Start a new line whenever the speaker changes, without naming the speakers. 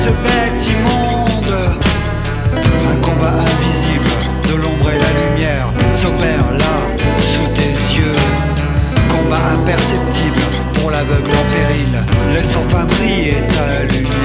Cette bête immonde. Un combat invisible de l'ombre et la lumière s'opère là, sous tes yeux. Combat imperceptible pour l'aveugle en péril, laissant enfin briller ta lumière.